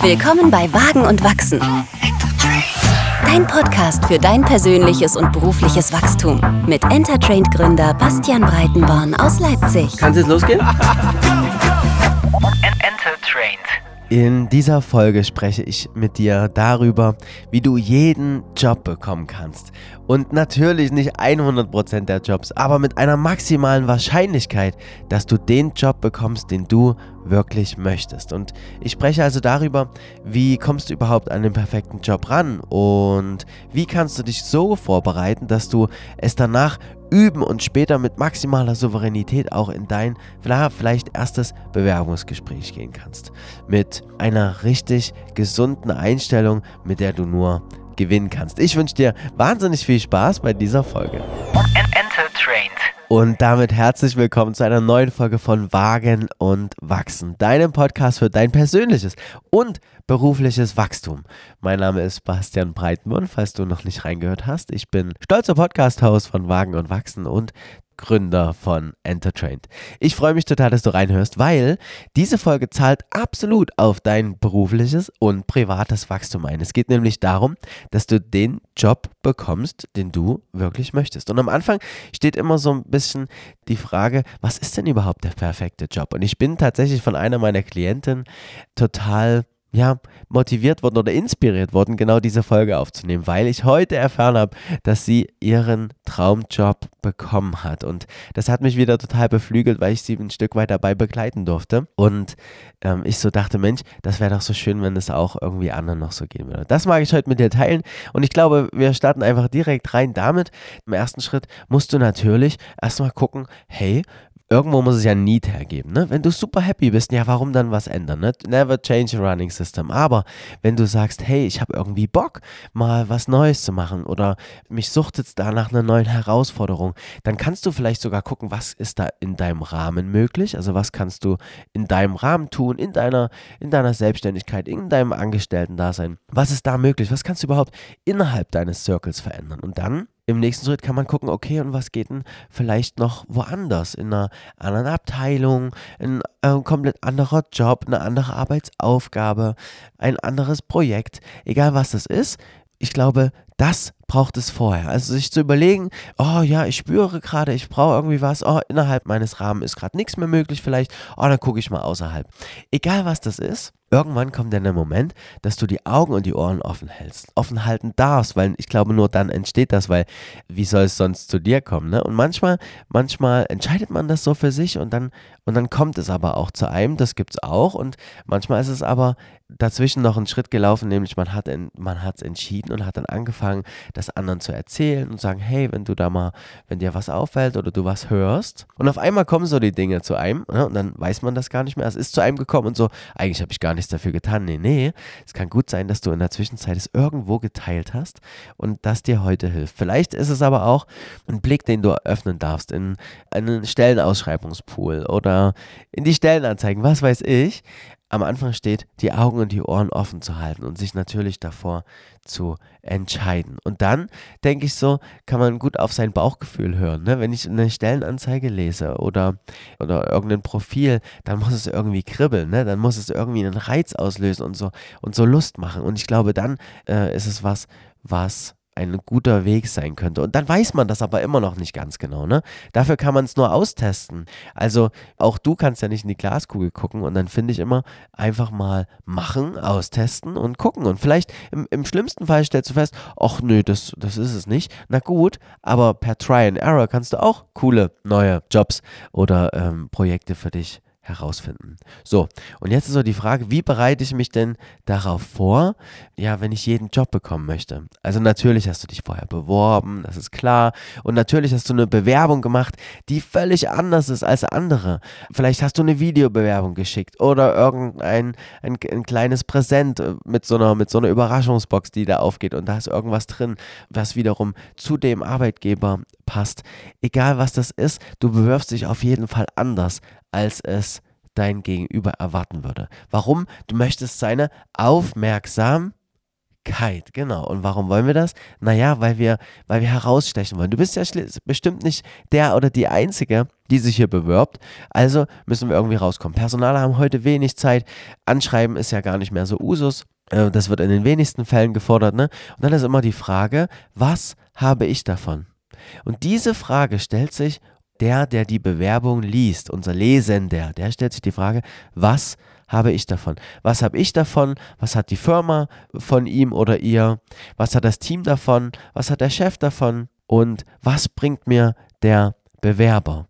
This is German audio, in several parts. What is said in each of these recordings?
Willkommen bei Wagen und Wachsen. Dein Podcast für dein persönliches und berufliches Wachstum mit Entertrained Gründer Bastian Breitenborn aus Leipzig. Kann es jetzt losgehen? Entertrained. In dieser Folge spreche ich mit dir darüber, wie du jeden Job bekommen kannst. Und natürlich nicht 100% der Jobs, aber mit einer maximalen Wahrscheinlichkeit, dass du den Job bekommst, den du wirklich möchtest. Und ich spreche also darüber, wie kommst du überhaupt an den perfekten Job ran und wie kannst du dich so vorbereiten, dass du es danach üben und später mit maximaler Souveränität auch in dein vielleicht erstes Bewerbungsgespräch gehen kannst. Mit einer richtig gesunden Einstellung, mit der du nur gewinnen kannst. Ich wünsche dir wahnsinnig viel Spaß bei dieser Folge. Entertrained. Und damit herzlich willkommen zu einer neuen Folge von Wagen und Wachsen, deinem Podcast für dein persönliches und berufliches Wachstum. Mein Name ist Bastian Breitenborn, falls du noch nicht reingehört hast. Ich bin stolzer Podcast-Host von Wagen und Wachsen und Gründer von Entertrained. Ich freue mich total, dass du reinhörst, weil diese Folge zahlt absolut auf dein berufliches und privates Wachstum ein. Es geht nämlich darum, dass du den Job bekommst, den du wirklich möchtest. Und am Anfang steht immer so ein bisschen die Frage, was ist denn überhaupt der perfekte Job? Und ich bin tatsächlich von einer meiner Klientinnen total ja, motiviert worden oder inspiriert worden, genau diese Folge aufzunehmen, weil ich heute erfahren habe, dass sie ihren Traumjob bekommen hat. Und das hat mich wieder total beflügelt, weil ich sie ein Stück weit dabei begleiten durfte. Und ähm, ich so dachte, Mensch, das wäre doch so schön, wenn es auch irgendwie anderen noch so gehen würde. Das mag ich heute mit dir teilen. Und ich glaube, wir starten einfach direkt rein damit. Im ersten Schritt musst du natürlich erstmal gucken, hey, irgendwo muss es ja Need hergeben. Ne? Wenn du super happy bist, ja, warum dann was ändern? Ne? Never change a running system. Aber wenn du sagst, hey, ich habe irgendwie Bock, mal was Neues zu machen oder mich sucht jetzt da nach einer neuen Herausforderung, dann kannst du vielleicht sogar gucken, was ist da in deinem Rahmen möglich? Also was kannst du in deinem Rahmen tun, in deiner, in deiner Selbstständigkeit, in deinem Angestellten-Dasein? Was ist da möglich? Was kannst du überhaupt innerhalb deines Circles verändern? Und dann im nächsten Schritt kann man gucken, okay, und was geht denn vielleicht noch woanders, in einer anderen Abteilung, ein äh, komplett anderer Job, eine andere Arbeitsaufgabe, ein anderes Projekt, egal was das ist. Ich glaube, das braucht es vorher. Also sich zu überlegen, oh ja, ich spüre gerade, ich brauche irgendwie was, oh, innerhalb meines Rahmens ist gerade nichts mehr möglich vielleicht, oh, dann gucke ich mal außerhalb. Egal was das ist, irgendwann kommt dann der Moment, dass du die Augen und die Ohren offen hältst, offen halten darfst, weil ich glaube, nur dann entsteht das, weil wie soll es sonst zu dir kommen, ne? Und manchmal, manchmal entscheidet man das so für sich und dann, und dann kommt es aber auch zu einem, das gibt es auch und manchmal ist es aber dazwischen noch ein Schritt gelaufen, nämlich man hat es entschieden und hat dann angefangen, das anderen zu erzählen und sagen, hey, wenn du da mal, wenn dir was auffällt oder du was hörst und auf einmal kommen so die Dinge zu einem ne? und dann weiß man das gar nicht mehr, es ist zu einem gekommen und so, eigentlich habe ich gar nichts dafür getan. Nee, nee, es kann gut sein, dass du in der Zwischenzeit es irgendwo geteilt hast und das dir heute hilft. Vielleicht ist es aber auch ein Blick, den du öffnen darfst in einen Stellenausschreibungspool oder in die Stellenanzeigen, was weiß ich am Anfang steht, die Augen und die Ohren offen zu halten und sich natürlich davor zu entscheiden. Und dann, denke ich so, kann man gut auf sein Bauchgefühl hören. Ne? Wenn ich eine Stellenanzeige lese oder, oder irgendein Profil, dann muss es irgendwie kribbeln, ne? dann muss es irgendwie einen Reiz auslösen und so, und so Lust machen. Und ich glaube, dann äh, ist es was, was ein guter Weg sein könnte. Und dann weiß man das aber immer noch nicht ganz genau. Ne? Dafür kann man es nur austesten. Also auch du kannst ja nicht in die Glaskugel gucken und dann finde ich immer einfach mal machen, austesten und gucken. Und vielleicht im, im schlimmsten Fall stellst du fest, ach nö, das, das ist es nicht. Na gut, aber per Try and Error kannst du auch coole neue Jobs oder ähm, Projekte für dich herausfinden. So, und jetzt ist so die Frage, wie bereite ich mich denn darauf vor, ja, wenn ich jeden Job bekommen möchte? Also natürlich hast du dich vorher beworben, das ist klar, und natürlich hast du eine Bewerbung gemacht, die völlig anders ist als andere. Vielleicht hast du eine Videobewerbung geschickt oder irgendein ein, ein kleines Präsent mit so einer mit so einer Überraschungsbox, die da aufgeht und da ist irgendwas drin, was wiederum zu dem Arbeitgeber passt. Egal was das ist, du bewirbst dich auf jeden Fall anders als es dein Gegenüber erwarten würde. Warum? Du möchtest seine Aufmerksamkeit genau. Und warum wollen wir das? Naja, weil wir, weil wir herausstechen wollen. Du bist ja bestimmt nicht der oder die Einzige, die sich hier bewirbt. Also müssen wir irgendwie rauskommen. Personale haben heute wenig Zeit. Anschreiben ist ja gar nicht mehr so Usus. Äh, das wird in den wenigsten Fällen gefordert. Ne? Und dann ist immer die Frage, was habe ich davon? Und diese Frage stellt sich der, der die Bewerbung liest, unser Lesender, der stellt sich die Frage, was habe ich davon? Was habe ich davon? Was hat die Firma von ihm oder ihr? Was hat das Team davon? Was hat der Chef davon? Und was bringt mir der Bewerber?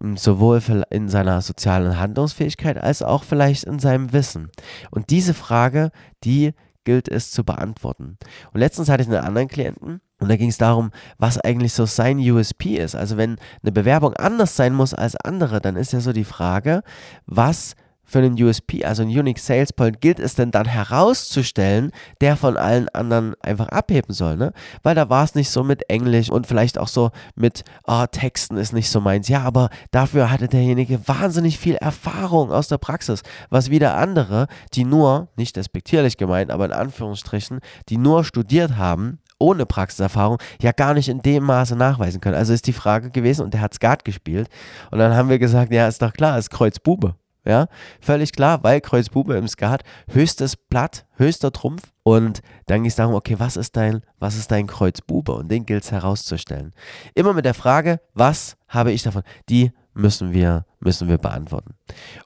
Ähm, sowohl in seiner sozialen Handlungsfähigkeit als auch vielleicht in seinem Wissen. Und diese Frage, die gilt es zu beantworten. Und letztens hatte ich einen anderen Klienten und da ging es darum, was eigentlich so sein USP ist. Also wenn eine Bewerbung anders sein muss als andere, dann ist ja so die Frage, was für einen USP, also einen Unique Sales Point, gilt es denn dann herauszustellen, der von allen anderen einfach abheben soll, ne? Weil da war es nicht so mit Englisch und vielleicht auch so mit, oh, Texten ist nicht so meins. Ja, aber dafür hatte derjenige wahnsinnig viel Erfahrung aus der Praxis, was wieder andere, die nur, nicht despektierlich gemeint, aber in Anführungsstrichen, die nur studiert haben, ohne Praxiserfahrung ja gar nicht in dem Maße nachweisen können. Also ist die Frage gewesen und der hat Skat gespielt und dann haben wir gesagt, ja, ist doch klar, ist Kreuzbube. Ja, völlig klar, weil Kreuzbube im Skat höchstes Blatt, höchster Trumpf. Und dann ging es darum, okay, was ist dein, was ist dein Kreuzbube? Und den gilt es herauszustellen. Immer mit der Frage, was habe ich davon? Die müssen wir, müssen wir beantworten.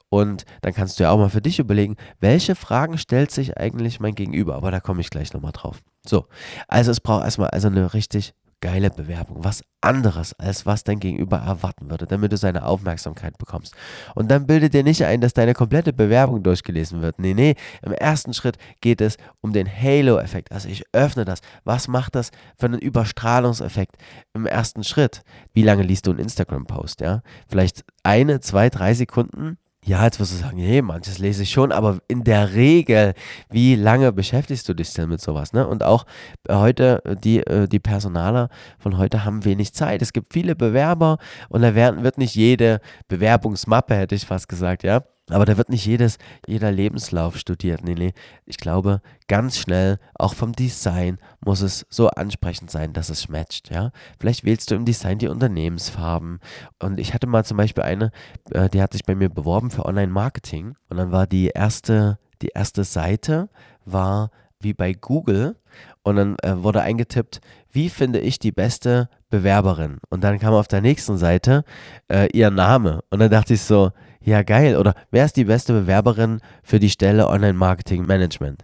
Und dann kannst du ja auch mal für dich überlegen, welche Fragen stellt sich eigentlich mein Gegenüber? Aber da komme ich gleich nochmal drauf. So, also es braucht erstmal also eine richtig geile Bewerbung, was anderes, als was dein Gegenüber erwarten würde, damit du seine Aufmerksamkeit bekommst. Und dann bilde dir nicht ein, dass deine komplette Bewerbung durchgelesen wird. Nee, nee, im ersten Schritt geht es um den Halo-Effekt. Also ich öffne das. Was macht das für einen Überstrahlungseffekt im ersten Schritt? Wie lange liest du einen Instagram-Post, ja? Vielleicht eine, zwei, drei Sekunden ja, jetzt wirst du sagen, hey, manches lese ich schon, aber in der Regel, wie lange beschäftigst du dich denn mit sowas? Ne? Und auch heute, die, äh, die Personaler von heute haben wenig Zeit. Es gibt viele Bewerber und da wird nicht jede Bewerbungsmappe, hätte ich fast gesagt, ja, aber da wird nicht jedes, jeder Lebenslauf studiert. Nee, nee. Ich glaube, ganz schnell, auch vom Design, muss es so ansprechend sein, dass es matcht. Ja? Vielleicht wählst du im Design die Unternehmensfarben. Und ich hatte mal zum Beispiel eine, äh, die hat sich bei mir beworben für Online-Marketing. Und dann war die erste, die erste Seite war wie bei Google. Und dann äh, wurde eingetippt, wie finde ich die beste Bewerberin? Und dann kam auf der nächsten Seite äh, ihr Name. Und dann dachte ich so, ja geil, oder wer ist die beste Bewerberin für die Stelle Online-Marketing-Management?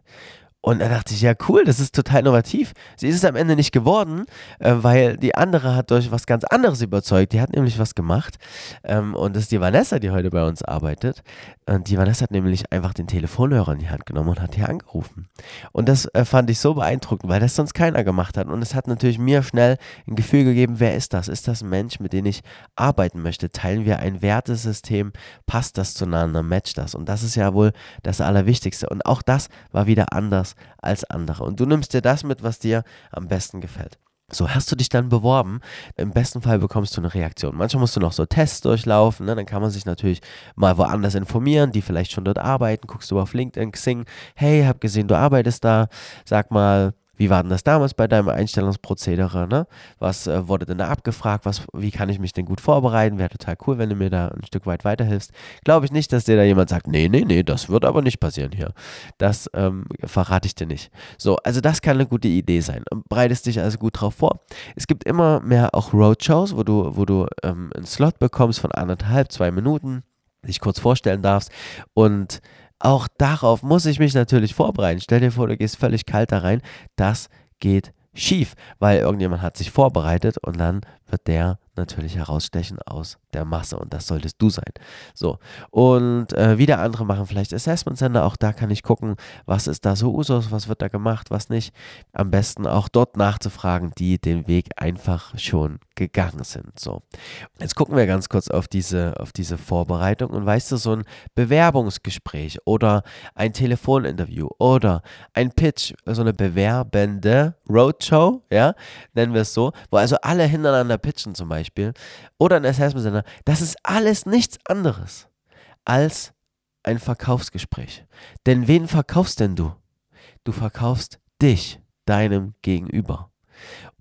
Und da dachte ich, ja cool, das ist total innovativ. Sie ist es am Ende nicht geworden, äh, weil die andere hat durch was ganz anderes überzeugt. Die hat nämlich was gemacht ähm, und das ist die Vanessa, die heute bei uns arbeitet. Und die Vanessa hat nämlich einfach den Telefonhörer in die Hand genommen und hat hier angerufen. Und das äh, fand ich so beeindruckend, weil das sonst keiner gemacht hat. Und es hat natürlich mir schnell ein Gefühl gegeben, wer ist das? Ist das ein Mensch, mit dem ich arbeiten möchte? Teilen wir ein Wertesystem? Passt das zueinander? Matcht das? Und das ist ja wohl das Allerwichtigste. Und auch das war wieder anders anders als andere. Und du nimmst dir das mit, was dir am besten gefällt. So, hast du dich dann beworben? Im besten Fall bekommst du eine Reaktion. Manchmal musst du noch so Tests durchlaufen, ne? dann kann man sich natürlich mal woanders informieren, die vielleicht schon dort arbeiten. Guckst du auf LinkedIn, Xing, hey, hab gesehen, du arbeitest da, sag mal, wie war denn das damals bei deinem Einstellungsprozedere? Ne? Was äh, wurde denn da abgefragt? Was, wie kann ich mich denn gut vorbereiten? Wäre total cool, wenn du mir da ein Stück weit weiterhilfst. Glaube ich nicht, dass dir da jemand sagt, nee, nee, nee, das wird aber nicht passieren hier. Das ähm, verrate ich dir nicht. So, also das kann eine gute Idee sein. Bereitest dich also gut drauf vor. Es gibt immer mehr auch Roadshows, wo du, wo du ähm, einen Slot bekommst von anderthalb, zwei Minuten, dich kurz vorstellen darfst und auch darauf muss ich mich natürlich vorbereiten. Stell dir vor, du gehst völlig kalt da rein. Das geht schief, weil irgendjemand hat sich vorbereitet und dann wird der natürlich herausstechen aus der Masse und das solltest du sein. So, und äh, wieder andere machen vielleicht Assessment Center, auch da kann ich gucken, was ist da so Usus, was wird da gemacht, was nicht. Am besten auch dort nachzufragen, die den Weg einfach schon gegangen sind. So, jetzt gucken wir ganz kurz auf diese, auf diese Vorbereitung und weißt du, so ein Bewerbungsgespräch oder ein Telefoninterview oder ein Pitch, so eine bewerbende Roadshow, ja, nennen wir es so, wo also alle hintereinander pitchen zum Beispiel oder ein Assessment Center, das ist alles nichts anderes als ein Verkaufsgespräch. Denn wen verkaufst denn du? Du verkaufst dich, deinem Gegenüber.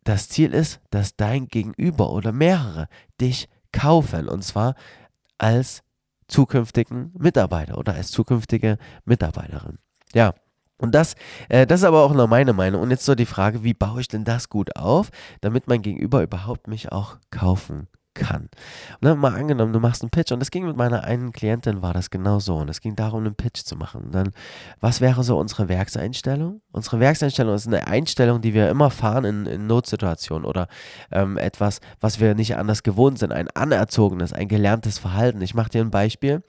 Das Ziel ist, dass dein Gegenüber oder mehrere dich kaufen und zwar als zukünftigen Mitarbeiter oder als zukünftige Mitarbeiterin. Ja, und das, äh, das ist aber auch nur meine Meinung. Und jetzt so die Frage, wie baue ich denn das gut auf, damit mein Gegenüber überhaupt mich auch kaufen kann. Ne, mal angenommen, du machst einen Pitch und es ging mit meiner einen Klientin, war das genau so. Und es ging darum, einen Pitch zu machen. Und dann, was wäre so unsere Werkseinstellung? Unsere Werkseinstellung ist eine Einstellung, die wir immer fahren in, in Notsituationen oder ähm, etwas, was wir nicht anders gewohnt sind, ein anerzogenes, ein gelerntes Verhalten. Ich mache dir ein Beispiel.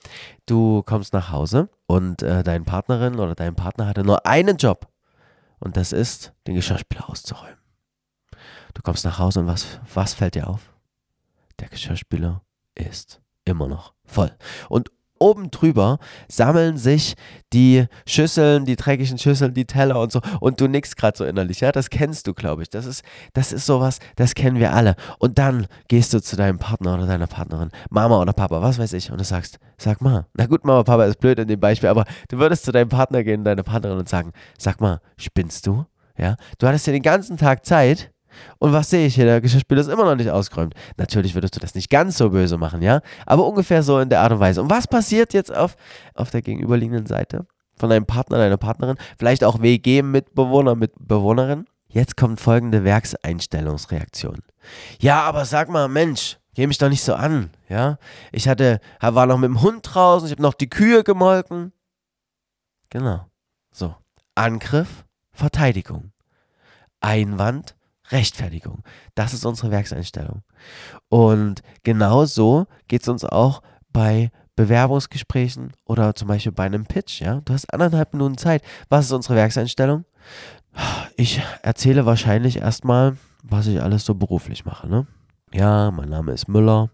Du kommst nach Hause und äh, deine Partnerin oder dein Partner hatte nur einen Job. Und das ist, den Geschirrspüler auszuräumen. Du kommst nach Hause und was, was fällt dir auf? Der Geschirrspüler ist immer noch voll. Und oben drüber sammeln sich die Schüsseln, die dreckigen Schüsseln, die Teller und so. Und du nickst gerade so innerlich. Ja, das kennst du, glaube ich. Das ist, das ist sowas, das kennen wir alle. Und dann gehst du zu deinem Partner oder deiner Partnerin, Mama oder Papa, was weiß ich, und du sagst, sag mal, na gut, Mama, Papa ist blöd in dem Beispiel, aber du würdest zu deinem Partner gehen, deiner Partnerin und sagen, sag mal, spinnst du? Ja, du hattest ja den ganzen Tag Zeit, und was sehe ich hier? Der Geschirrspüler ist immer noch nicht ausgeräumt. Natürlich würdest du das nicht ganz so böse machen, ja? Aber ungefähr so in der Art und Weise. Und was passiert jetzt auf, auf der gegenüberliegenden Seite von deinem Partner, deiner Partnerin? Vielleicht auch WG-Mitbewohner, Mitbewohnerin? Jetzt kommt folgende Werkseinstellungsreaktion. Ja, aber sag mal, Mensch, geh mich doch nicht so an, ja? Ich hatte, war noch mit dem Hund draußen, ich habe noch die Kühe gemolken. Genau. So. Angriff, Verteidigung. Einwand, Rechtfertigung. Das ist unsere Werkseinstellung. Und genau so geht es uns auch bei Bewerbungsgesprächen oder zum Beispiel bei einem Pitch. Ja? Du hast anderthalb Minuten Zeit. Was ist unsere Werkseinstellung? Ich erzähle wahrscheinlich erstmal, was ich alles so beruflich mache. Ne? Ja, mein Name ist Müller.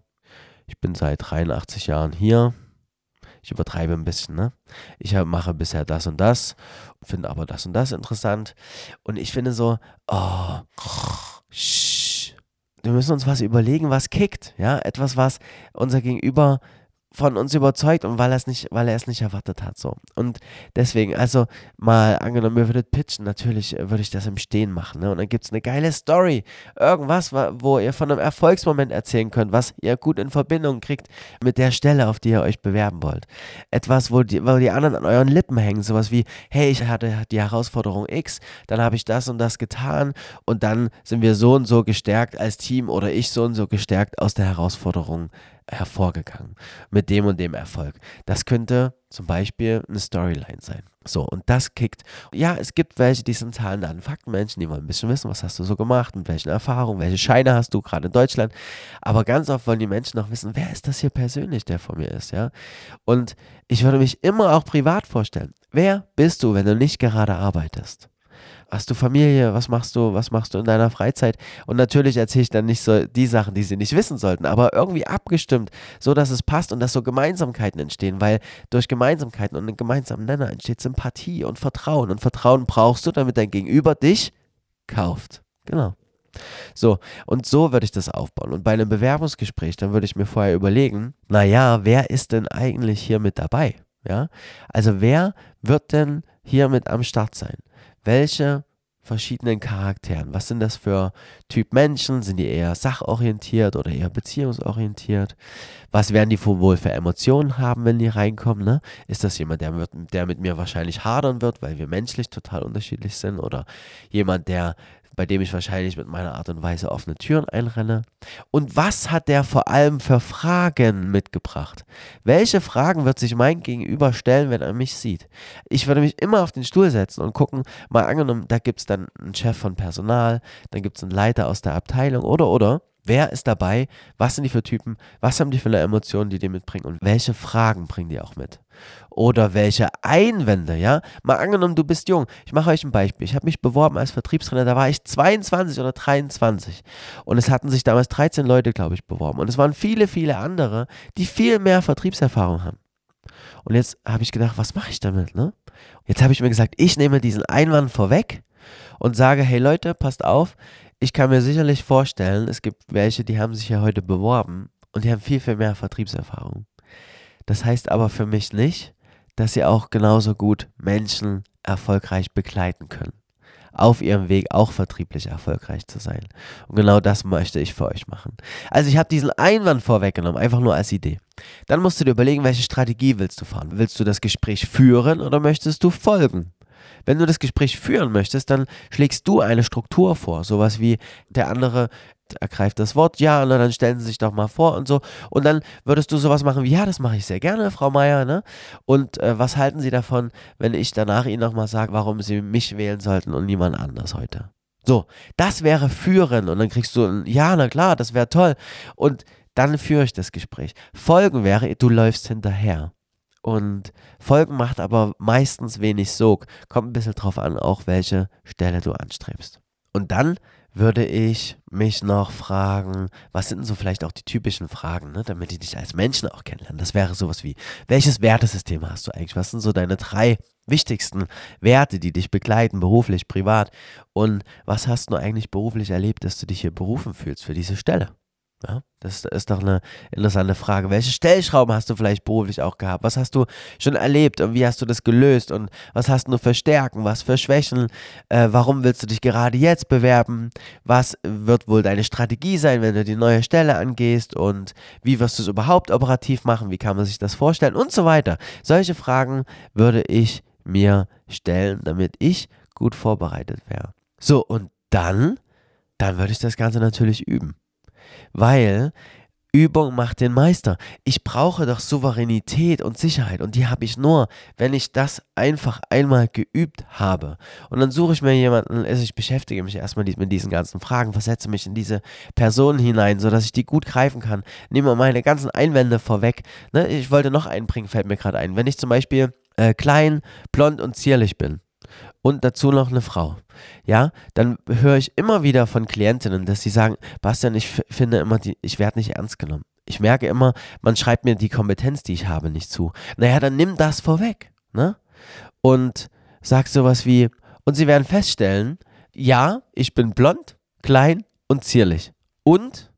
Ich bin seit 83 Jahren hier. Ich übertreibe ein bisschen, ne? Ich mache bisher das und das, finde aber das und das interessant. Und ich finde so, oh, wir müssen uns was überlegen, was kickt, ja? Etwas, was unser Gegenüber von uns überzeugt und weil er es nicht, weil er es nicht erwartet hat. So. Und deswegen, also mal angenommen, ihr würdet pitchen, natürlich äh, würde ich das im Stehen machen. Ne? Und dann gibt es eine geile Story. Irgendwas, wo ihr von einem Erfolgsmoment erzählen könnt, was ihr gut in Verbindung kriegt mit der Stelle, auf die ihr euch bewerben wollt. Etwas, wo die, wo die anderen an euren Lippen hängen. Sowas wie, hey, ich hatte die Herausforderung X, dann habe ich das und das getan und dann sind wir so und so gestärkt als Team oder ich so und so gestärkt aus der Herausforderung hervorgegangen mit dem und dem Erfolg. Das könnte zum Beispiel eine Storyline sein. So, und das kickt. Ja, es gibt welche, die sind Zahlen, Daten, Fakten Menschen, die wollen ein bisschen wissen, was hast du so gemacht, mit welchen Erfahrungen, welche Scheine hast du gerade in Deutschland. Aber ganz oft wollen die Menschen auch wissen, wer ist das hier persönlich, der vor mir ist, ja. Und ich würde mich immer auch privat vorstellen. Wer bist du, wenn du nicht gerade arbeitest? Hast du Familie? Was machst du? Was machst du in deiner Freizeit? Und natürlich erzähle ich dann nicht so die Sachen, die sie nicht wissen sollten, aber irgendwie abgestimmt, so dass es passt und dass so Gemeinsamkeiten entstehen, weil durch Gemeinsamkeiten und einen gemeinsamen Nenner entsteht Sympathie und Vertrauen. Und Vertrauen brauchst du, damit dein Gegenüber dich kauft. Genau. So, und so würde ich das aufbauen. Und bei einem Bewerbungsgespräch, dann würde ich mir vorher überlegen, naja, wer ist denn eigentlich hier mit dabei? Ja, also wer wird denn hier mit am Start sein? Welche verschiedenen Charakteren, was sind das für Typ Menschen? Sind die eher sachorientiert oder eher beziehungsorientiert? Was werden die wohl für Emotionen haben, wenn die reinkommen? Ne? Ist das jemand, der, wird, der mit mir wahrscheinlich hadern wird, weil wir menschlich total unterschiedlich sind? Oder jemand, der bei dem ich wahrscheinlich mit meiner Art und Weise offene Türen einrenne? Und was hat der vor allem für Fragen mitgebracht? Welche Fragen wird sich mein Gegenüber stellen, wenn er mich sieht? Ich würde mich immer auf den Stuhl setzen und gucken, mal angenommen, da gibt es dann einen Chef von Personal, dann gibt es einen Leiter aus der Abteilung oder oder. Wer ist dabei? Was sind die für Typen? Was haben die für Emotionen, die die mitbringen? Und welche Fragen bringen die auch mit? Oder welche Einwände, ja? Mal angenommen, du bist jung. Ich mache euch ein Beispiel. Ich habe mich beworben als Vertriebstrainer, da war ich 22 oder 23. Und es hatten sich damals 13 Leute, glaube ich, beworben. Und es waren viele, viele andere, die viel mehr Vertriebserfahrung haben. Und jetzt habe ich gedacht, was mache ich damit, ne? Jetzt habe ich mir gesagt, ich nehme diesen Einwand vorweg und sage, hey Leute, passt auf, ich kann mir sicherlich vorstellen, es gibt welche, die haben sich ja heute beworben und die haben viel, viel mehr Vertriebserfahrung. Das heißt aber für mich nicht, dass sie auch genauso gut Menschen erfolgreich begleiten können. auf ihrem Weg auch vertrieblich erfolgreich zu sein. Und genau das möchte ich für euch machen. Also ich habe diesen Einwand vorweggenommen, einfach nur als Idee. Dann musst du dir überlegen, welche Strategie willst du fahren. Willst du das Gespräch führen oder möchtest du folgen? Wenn du das Gespräch führen möchtest, dann schlägst du eine Struktur vor. Sowas wie der andere ergreift das Wort, ja, und dann stellen Sie sich doch mal vor und so. Und dann würdest du sowas machen wie, ja, das mache ich sehr gerne, Frau Meier, ne? Und äh, was halten Sie davon, wenn ich danach Ihnen nochmal sage, warum Sie mich wählen sollten und niemand anders heute? So, das wäre führen und dann kriegst du ein, ja, na klar, das wäre toll. Und dann führe ich das Gespräch. Folgen wäre, du läufst hinterher. Und Folgen macht aber meistens wenig Sog. Kommt ein bisschen drauf an, auch welche Stelle du anstrebst. Und dann würde ich mich noch fragen, was sind denn so vielleicht auch die typischen Fragen, ne, damit ich dich als Menschen auch kennenlerne. Das wäre sowas wie, welches Wertesystem hast du eigentlich? Was sind so deine drei wichtigsten Werte, die dich begleiten, beruflich, privat? Und was hast du eigentlich beruflich erlebt, dass du dich hier berufen fühlst für diese Stelle? Ja, das ist doch eine interessante Frage. Welche Stellschrauben hast du vielleicht beruflich auch gehabt? Was hast du schon erlebt und wie hast du das gelöst? Und was hast du für Stärken, was für Schwächen? Äh, warum willst du dich gerade jetzt bewerben? Was wird wohl deine Strategie sein, wenn du die neue Stelle angehst? Und wie wirst du es überhaupt operativ machen? Wie kann man sich das vorstellen? Und so weiter. Solche Fragen würde ich mir stellen, damit ich gut vorbereitet wäre. So, und dann, dann würde ich das Ganze natürlich üben weil Übung macht den Meister. Ich brauche doch Souveränität und Sicherheit und die habe ich nur, wenn ich das einfach einmal geübt habe. Und dann suche ich mir jemanden, also ich beschäftige mich erstmal mit diesen ganzen Fragen, versetze mich in diese Person hinein, sodass ich die gut greifen kann. Nehme meine ganzen Einwände vorweg. Ne, ich wollte noch einbringen, fällt mir gerade ein. Wenn ich zum Beispiel äh, klein, blond und zierlich bin, und dazu noch eine Frau. Ja, dann höre ich immer wieder von Klientinnen, dass sie sagen, Bastian, ich finde immer, die, ich werde nicht ernst genommen. Ich merke immer, man schreibt mir die Kompetenz, die ich habe, nicht zu. Naja, dann nimm das vorweg, ne? Und sag sowas wie, und sie werden feststellen, ja, ich bin blond, klein und zierlich. Und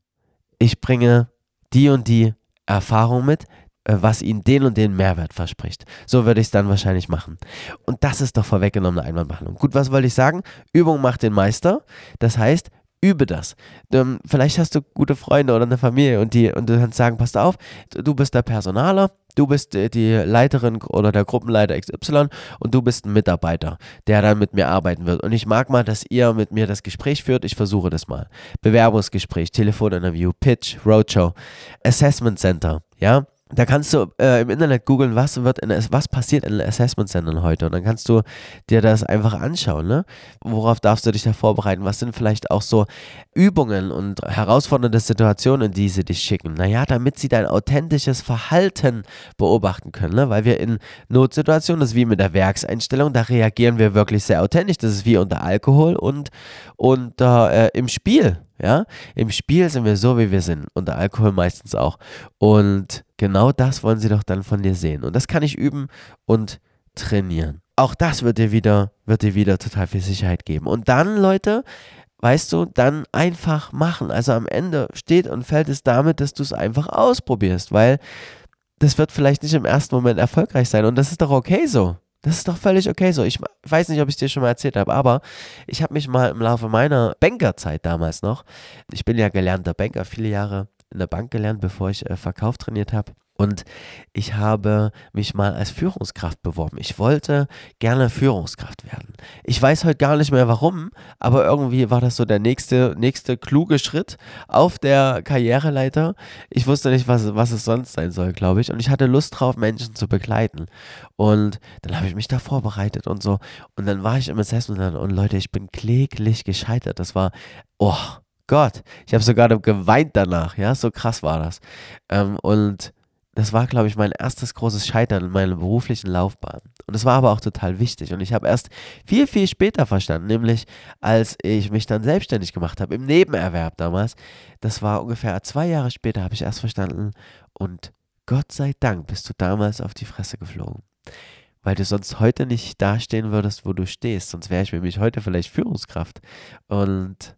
ich bringe die und die Erfahrung mit, was ihnen den und den Mehrwert verspricht. So würde ich es dann wahrscheinlich machen. Und das ist doch vorweggenommene Einwandbehandlung. Gut, was wollte ich sagen? Übung macht den Meister. Das heißt, übe das. Ähm, vielleicht hast du gute Freunde oder eine Familie und, die, und du kannst sagen, pass auf, du bist der Personaler, du bist äh, die Leiterin oder der Gruppenleiter XY und du bist ein Mitarbeiter, der dann mit mir arbeiten wird. Und ich mag mal, dass ihr mit mir das Gespräch führt. Ich versuche das mal. Bewerbungsgespräch, Telefoninterview, Pitch, Roadshow, Assessment Center, ja da kannst du äh, im Internet googeln, was wird in, was passiert in Assessment Centern heute und dann kannst du dir das einfach anschauen, ne? Worauf darfst du dich da vorbereiten? Was sind vielleicht auch so Übungen und herausfordernde Situationen, in die sie dich schicken? Naja, damit sie dein authentisches Verhalten beobachten können, ne? Weil wir in Notsituationen, das ist wie mit der Werkseinstellung, da reagieren wir wirklich sehr authentisch. Das ist wie unter Alkohol und unter äh, im Spiel. Ja, im Spiel sind wir so, wie wir sind. Unter Alkohol meistens auch. Und genau das wollen sie doch dann von dir sehen. Und das kann ich üben und trainieren. Auch das wird dir wieder, wird dir wieder total viel Sicherheit geben. Und dann, Leute, weißt du, dann einfach machen. Also am Ende steht und fällt es damit, dass du es einfach ausprobierst, weil das wird vielleicht nicht im ersten Moment erfolgreich sein. Und das ist doch okay so. Das ist doch völlig okay so. Ich weiß nicht, ob ich dir schon mal erzählt habe, aber ich habe mich mal im Laufe meiner Bankerzeit damals noch, ich bin ja gelernter Banker, viele Jahre in der Bank gelernt, bevor ich äh, Verkauf trainiert habe. Und ich habe mich mal als Führungskraft beworben. Ich wollte gerne Führungskraft werden. Ich weiß heute gar nicht mehr warum, aber irgendwie war das so der nächste, nächste kluge Schritt auf der Karriereleiter. Ich wusste nicht, was, was es sonst sein soll, glaube ich. Und ich hatte Lust drauf, Menschen zu begleiten. Und dann habe ich mich da vorbereitet und so. Und dann war ich im Assessment und Leute, ich bin kläglich gescheitert. Das war, oh, Gott, ich habe sogar geweint danach, ja, so krass war das. Ähm, und das war, glaube ich, mein erstes großes Scheitern in meiner beruflichen Laufbahn. Und das war aber auch total wichtig. Und ich habe erst viel, viel später verstanden, nämlich als ich mich dann selbstständig gemacht habe, im Nebenerwerb damals. Das war ungefähr zwei Jahre später, habe ich erst verstanden. Und Gott sei Dank bist du damals auf die Fresse geflogen. Weil du sonst heute nicht dastehen würdest, wo du stehst. Sonst wäre ich nämlich heute vielleicht Führungskraft. Und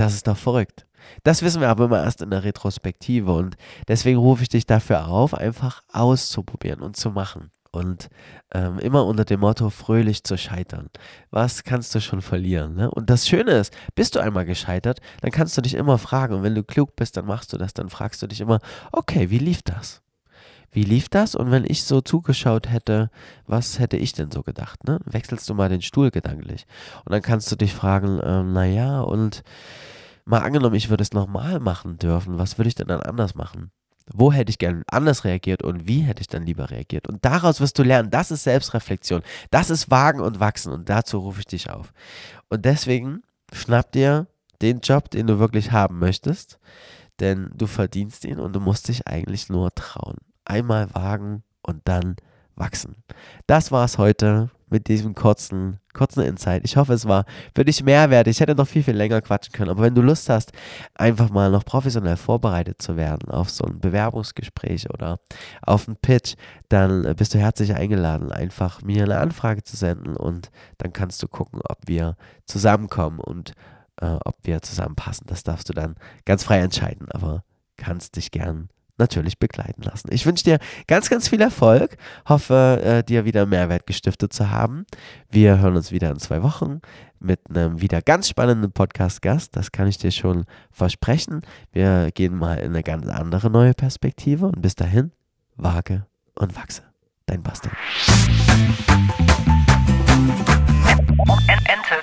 das ist doch verrückt. Das wissen wir aber immer erst in der Retrospektive und deswegen rufe ich dich dafür auf, einfach auszuprobieren und zu machen. und ähm, immer unter dem Motto fröhlich zu scheitern. Was kannst du schon verlieren? Ne? Und das Schöne ist, bist du einmal gescheitert, dann kannst du dich immer fragen und wenn du klug bist, dann machst du das, dann fragst du dich immer, okay, wie lief das? Wie lief das? Und wenn ich so zugeschaut hätte, was hätte ich denn so gedacht? Ne? Wechselst du mal den Stuhl gedanklich. Und dann kannst du dich fragen, ähm, naja, und mal angenommen, ich würde es nochmal machen dürfen, was würde ich denn dann anders machen? Wo hätte ich gern anders reagiert und wie hätte ich dann lieber reagiert? Und daraus wirst du lernen, das ist Selbstreflexion, das ist Wagen und Wachsen und dazu rufe ich dich auf. Und deswegen schnapp dir den Job, den du wirklich haben möchtest, denn du verdienst ihn und du musst dich eigentlich nur trauen. Einmal wagen und dann wachsen. Das war es heute mit diesem kurzen, kurzen Insight. Ich hoffe, es war für dich Mehrwert. Ich hätte noch viel, viel länger quatschen können. Aber wenn du Lust hast, einfach mal noch professionell vorbereitet zu werden auf so ein Bewerbungsgespräch oder auf einen Pitch, dann bist du herzlich eingeladen, einfach mir eine Anfrage zu senden und dann kannst du gucken, ob wir zusammenkommen und äh, ob wir zusammenpassen. Das darfst du dann ganz frei entscheiden, aber kannst dich gern natürlich begleiten lassen. Ich wünsche dir ganz, ganz viel Erfolg. Hoffe, äh, dir wieder Mehrwert gestiftet zu haben. Wir hören uns wieder in zwei Wochen mit einem wieder ganz spannenden Podcast-Gast. Das kann ich dir schon versprechen. Wir gehen mal in eine ganz andere neue Perspektive. Und bis dahin, wage und wachse. Dein Bastian. Enter